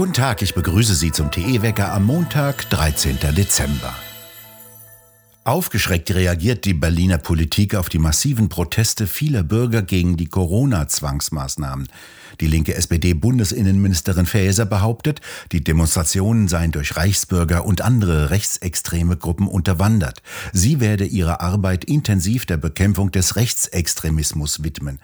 Guten Tag, ich begrüße Sie zum TE-Wecker am Montag, 13. Dezember. Aufgeschreckt reagiert die Berliner Politik auf die massiven Proteste vieler Bürger gegen die Corona-Zwangsmaßnahmen. Die linke SPD-Bundesinnenministerin Faeser behauptet, die Demonstrationen seien durch Reichsbürger und andere rechtsextreme Gruppen unterwandert. Sie werde ihre Arbeit intensiv der Bekämpfung des Rechtsextremismus widmen.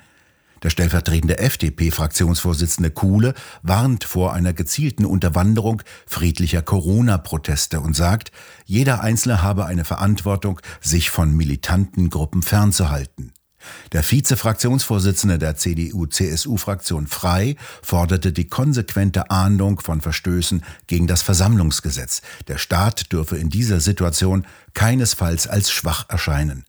Der stellvertretende FDP-Fraktionsvorsitzende Kuhle warnt vor einer gezielten Unterwanderung friedlicher Corona-Proteste und sagt, jeder Einzelne habe eine Verantwortung, sich von militanten Gruppen fernzuhalten. Der Vize-Fraktionsvorsitzende der CDU-CSU-Fraktion Frei forderte die konsequente Ahndung von Verstößen gegen das Versammlungsgesetz. Der Staat dürfe in dieser Situation keinesfalls als schwach erscheinen.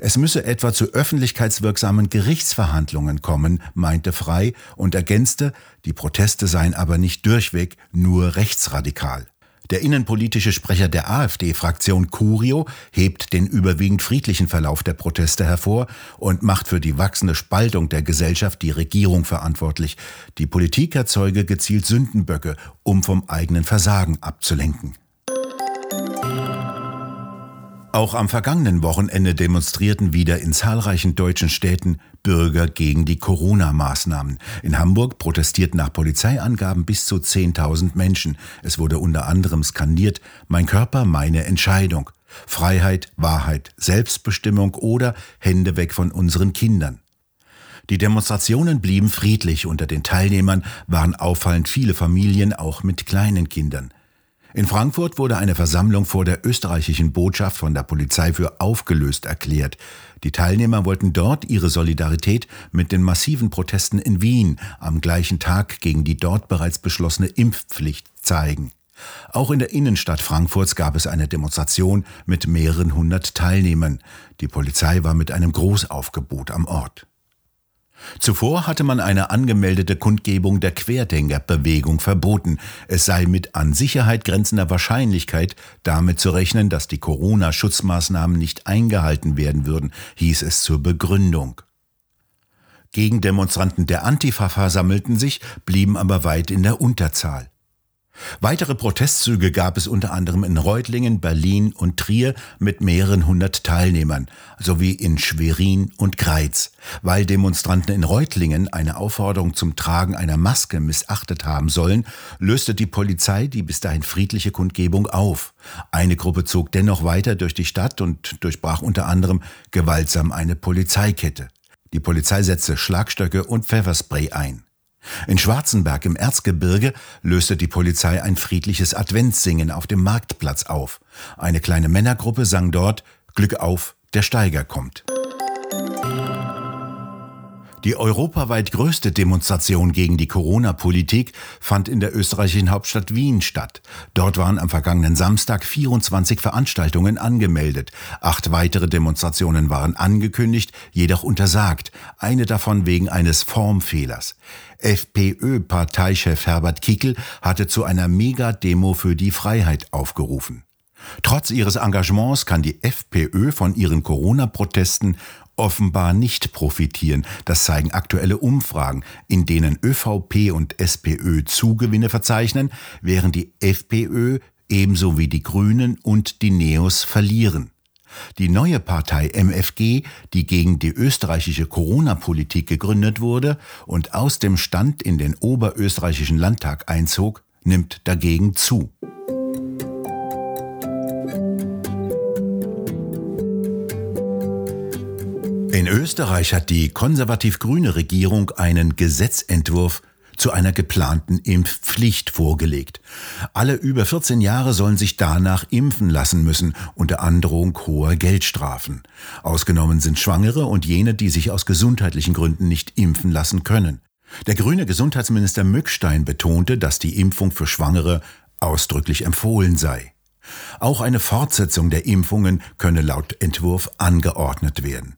Es müsse etwa zu öffentlichkeitswirksamen Gerichtsverhandlungen kommen, meinte Frei und ergänzte, die Proteste seien aber nicht durchweg nur rechtsradikal. Der innenpolitische Sprecher der AfD-Fraktion Curio hebt den überwiegend friedlichen Verlauf der Proteste hervor und macht für die wachsende Spaltung der Gesellschaft die Regierung verantwortlich. Die Politik erzeuge gezielt Sündenböcke, um vom eigenen Versagen abzulenken. Auch am vergangenen Wochenende demonstrierten wieder in zahlreichen deutschen Städten Bürger gegen die Corona-Maßnahmen. In Hamburg protestierten nach Polizeiangaben bis zu 10.000 Menschen. Es wurde unter anderem skandiert, mein Körper, meine Entscheidung. Freiheit, Wahrheit, Selbstbestimmung oder Hände weg von unseren Kindern. Die Demonstrationen blieben friedlich. Unter den Teilnehmern waren auffallend viele Familien, auch mit kleinen Kindern. In Frankfurt wurde eine Versammlung vor der österreichischen Botschaft von der Polizei für aufgelöst erklärt. Die Teilnehmer wollten dort ihre Solidarität mit den massiven Protesten in Wien am gleichen Tag gegen die dort bereits beschlossene Impfpflicht zeigen. Auch in der Innenstadt Frankfurts gab es eine Demonstration mit mehreren hundert Teilnehmern. Die Polizei war mit einem Großaufgebot am Ort. Zuvor hatte man eine angemeldete Kundgebung der Querdenkerbewegung verboten. Es sei mit an Sicherheit grenzender Wahrscheinlichkeit damit zu rechnen, dass die Corona-Schutzmaßnahmen nicht eingehalten werden würden, hieß es zur Begründung. Gegendemonstranten der Antifa versammelten sich, blieben aber weit in der Unterzahl. Weitere Protestzüge gab es unter anderem in Reutlingen, Berlin und Trier mit mehreren hundert Teilnehmern, sowie in Schwerin und Greiz. Weil Demonstranten in Reutlingen eine Aufforderung zum Tragen einer Maske missachtet haben sollen, löste die Polizei die bis dahin friedliche Kundgebung auf. Eine Gruppe zog dennoch weiter durch die Stadt und durchbrach unter anderem gewaltsam eine Polizeikette. Die Polizei setzte Schlagstöcke und Pfefferspray ein. In Schwarzenberg im Erzgebirge löste die Polizei ein friedliches Adventssingen auf dem Marktplatz auf. Eine kleine Männergruppe sang dort Glück auf, der Steiger kommt. Die europaweit größte Demonstration gegen die Corona-Politik fand in der österreichischen Hauptstadt Wien statt. Dort waren am vergangenen Samstag 24 Veranstaltungen angemeldet. Acht weitere Demonstrationen waren angekündigt, jedoch untersagt. Eine davon wegen eines Formfehlers. FPÖ-Parteichef Herbert Kickel hatte zu einer Mega-Demo für die Freiheit aufgerufen. Trotz ihres Engagements kann die FPÖ von ihren Corona-Protesten offenbar nicht profitieren. Das zeigen aktuelle Umfragen, in denen ÖVP und SPÖ Zugewinne verzeichnen, während die FPÖ ebenso wie die Grünen und die Neos verlieren. Die neue Partei MFG, die gegen die österreichische Corona-Politik gegründet wurde und aus dem Stand in den oberösterreichischen Landtag einzog, nimmt dagegen zu. In Österreich hat die konservativ-grüne Regierung einen Gesetzentwurf zu einer geplanten Impfpflicht vorgelegt. Alle über 14 Jahre sollen sich danach impfen lassen müssen, unter Androhung hoher Geldstrafen. Ausgenommen sind Schwangere und jene, die sich aus gesundheitlichen Gründen nicht impfen lassen können. Der grüne Gesundheitsminister Mückstein betonte, dass die Impfung für Schwangere ausdrücklich empfohlen sei. Auch eine Fortsetzung der Impfungen könne laut Entwurf angeordnet werden.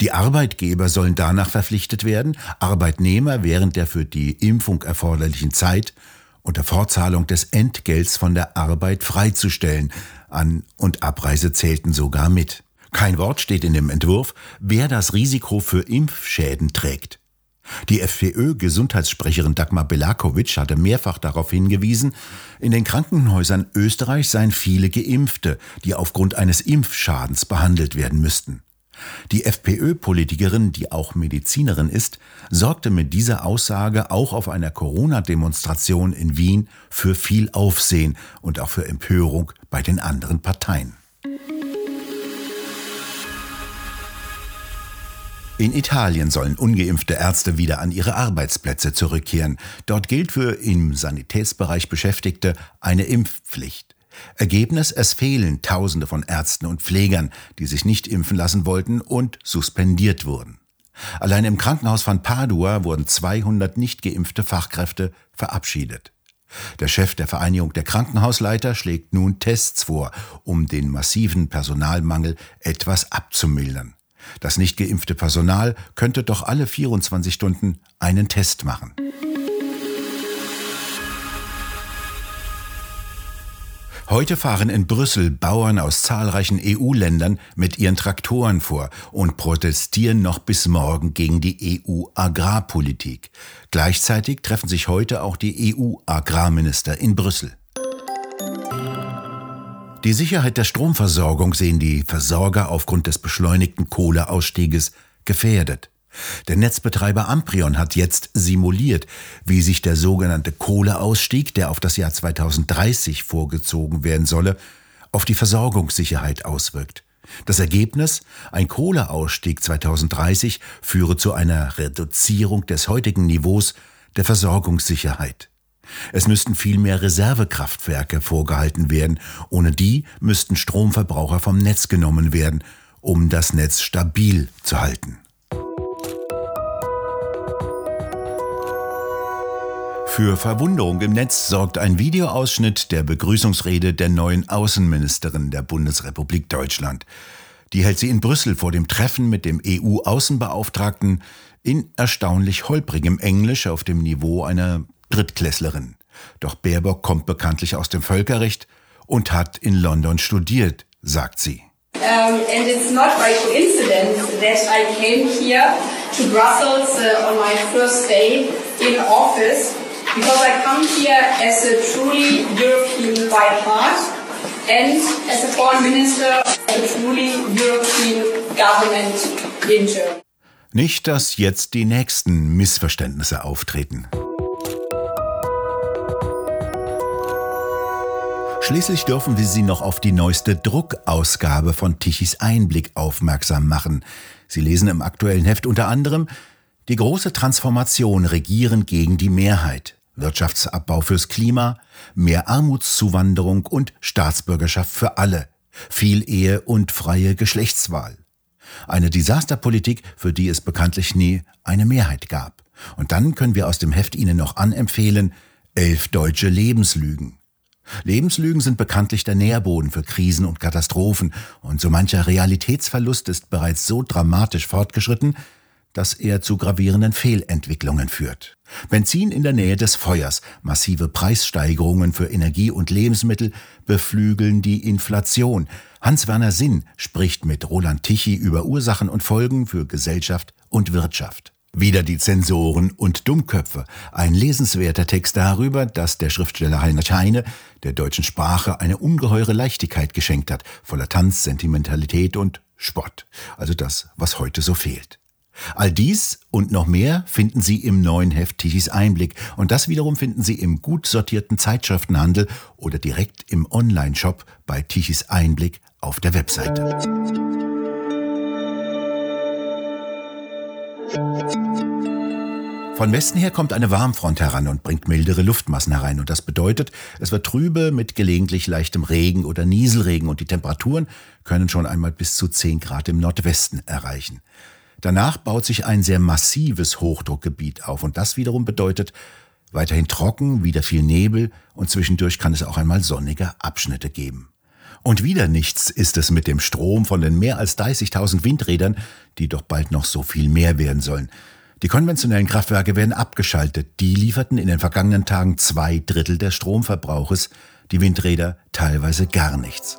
Die Arbeitgeber sollen danach verpflichtet werden, Arbeitnehmer während der für die Impfung erforderlichen Zeit unter Fortzahlung des Entgelts von der Arbeit freizustellen. An- und Abreise zählten sogar mit. Kein Wort steht in dem Entwurf, wer das Risiko für Impfschäden trägt. Die FPÖ-Gesundheitssprecherin Dagmar Belakovic hatte mehrfach darauf hingewiesen, in den Krankenhäusern Österreich seien viele Geimpfte, die aufgrund eines Impfschadens behandelt werden müssten. Die FPÖ-Politikerin, die auch Medizinerin ist, sorgte mit dieser Aussage auch auf einer Corona-Demonstration in Wien für viel Aufsehen und auch für Empörung bei den anderen Parteien. In Italien sollen ungeimpfte Ärzte wieder an ihre Arbeitsplätze zurückkehren. Dort gilt für im Sanitätsbereich Beschäftigte eine Impfpflicht. Ergebnis, es fehlen Tausende von Ärzten und Pflegern, die sich nicht impfen lassen wollten und suspendiert wurden. Allein im Krankenhaus von Padua wurden 200 nicht geimpfte Fachkräfte verabschiedet. Der Chef der Vereinigung der Krankenhausleiter schlägt nun Tests vor, um den massiven Personalmangel etwas abzumildern. Das nicht geimpfte Personal könnte doch alle 24 Stunden einen Test machen. Heute fahren in Brüssel Bauern aus zahlreichen EU-Ländern mit ihren Traktoren vor und protestieren noch bis morgen gegen die EU-Agrarpolitik. Gleichzeitig treffen sich heute auch die EU-Agrarminister in Brüssel. Die Sicherheit der Stromversorgung sehen die Versorger aufgrund des beschleunigten Kohleausstieges gefährdet. Der Netzbetreiber Amprion hat jetzt simuliert, wie sich der sogenannte Kohleausstieg, der auf das Jahr 2030 vorgezogen werden solle, auf die Versorgungssicherheit auswirkt. Das Ergebnis, ein Kohleausstieg 2030 führe zu einer Reduzierung des heutigen Niveaus der Versorgungssicherheit. Es müssten viel mehr Reservekraftwerke vorgehalten werden, ohne die müssten Stromverbraucher vom Netz genommen werden, um das Netz stabil zu halten. Für Verwunderung im Netz sorgt ein Videoausschnitt der Begrüßungsrede der neuen Außenministerin der Bundesrepublik Deutschland. Die hält sie in Brüssel vor dem Treffen mit dem EU-Außenbeauftragten in erstaunlich holprigem Englisch auf dem Niveau einer Drittklässlerin. Doch Baerbock kommt bekanntlich aus dem Völkerrecht und hat in London studiert, sagt sie. Um, and it's not by coincidence that I came here to Brussels uh, on my first day in office because I come here as a truly European by heart and as a foreign minister of a truly European government in Germany. Nicht, dass jetzt die nächsten Missverständnisse auftreten. Schließlich dürfen wir Sie noch auf die neueste Druckausgabe von Tichys Einblick aufmerksam machen. Sie lesen im aktuellen Heft unter anderem Die große Transformation regieren gegen die Mehrheit, Wirtschaftsabbau fürs Klima, mehr Armutszuwanderung und Staatsbürgerschaft für alle, viel Ehe und freie Geschlechtswahl. Eine Desasterpolitik, für die es bekanntlich nie eine Mehrheit gab. Und dann können wir aus dem Heft Ihnen noch anempfehlen, elf deutsche Lebenslügen. Lebenslügen sind bekanntlich der Nährboden für Krisen und Katastrophen, und so mancher Realitätsverlust ist bereits so dramatisch fortgeschritten, dass er zu gravierenden Fehlentwicklungen führt. Benzin in der Nähe des Feuers, massive Preissteigerungen für Energie und Lebensmittel beflügeln die Inflation. Hans-Werner Sinn spricht mit Roland Tichy über Ursachen und Folgen für Gesellschaft und Wirtschaft. Wieder die Zensoren und Dummköpfe. Ein lesenswerter Text darüber, dass der Schriftsteller Heinrich Heine der deutschen Sprache eine ungeheure Leichtigkeit geschenkt hat, voller Tanz, Sentimentalität und Spott. Also das, was heute so fehlt. All dies und noch mehr finden Sie im neuen Heft Tichys Einblick und das wiederum finden Sie im gut sortierten Zeitschriftenhandel oder direkt im Online-Shop bei Tichys Einblick auf der Webseite. Von Westen her kommt eine Warmfront heran und bringt mildere Luftmassen herein. Und das bedeutet, es wird trübe mit gelegentlich leichtem Regen oder Nieselregen und die Temperaturen können schon einmal bis zu 10 Grad im Nordwesten erreichen. Danach baut sich ein sehr massives Hochdruckgebiet auf und das wiederum bedeutet weiterhin trocken, wieder viel Nebel und zwischendurch kann es auch einmal sonnige Abschnitte geben. Und wieder nichts ist es mit dem Strom von den mehr als 30.000 Windrädern, die doch bald noch so viel mehr werden sollen. Die konventionellen Kraftwerke werden abgeschaltet. Die lieferten in den vergangenen Tagen zwei Drittel des Stromverbrauches, die Windräder teilweise gar nichts.